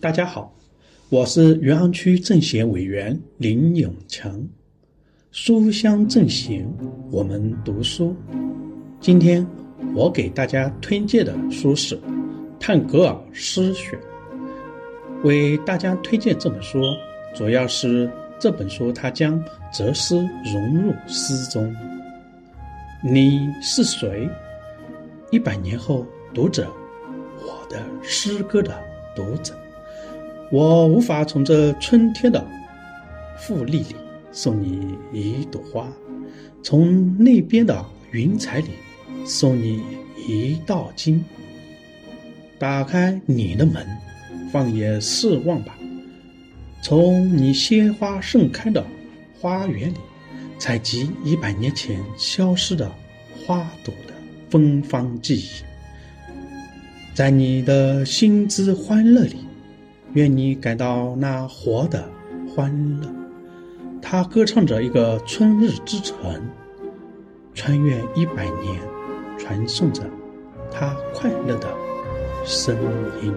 大家好，我是余杭区政协委员林永强。书香正行，我们读书。今天我给大家推荐的书是《探戈尔诗选》。为大家推荐这本书，主要是这本书它将哲思融入诗中。你是谁？一百年后，读者，我的诗歌的读者，我无法从这春天的富丽里送你一朵花，从那边的云彩里送你一道金。打开你的门，放眼四望吧，从你鲜花盛开的花园里。采集一百年前消失的花朵的芬芳记忆，在你的心之欢乐里，愿你感到那活的欢乐。他歌唱着一个春日之城，穿越一百年，传送着他快乐的声音。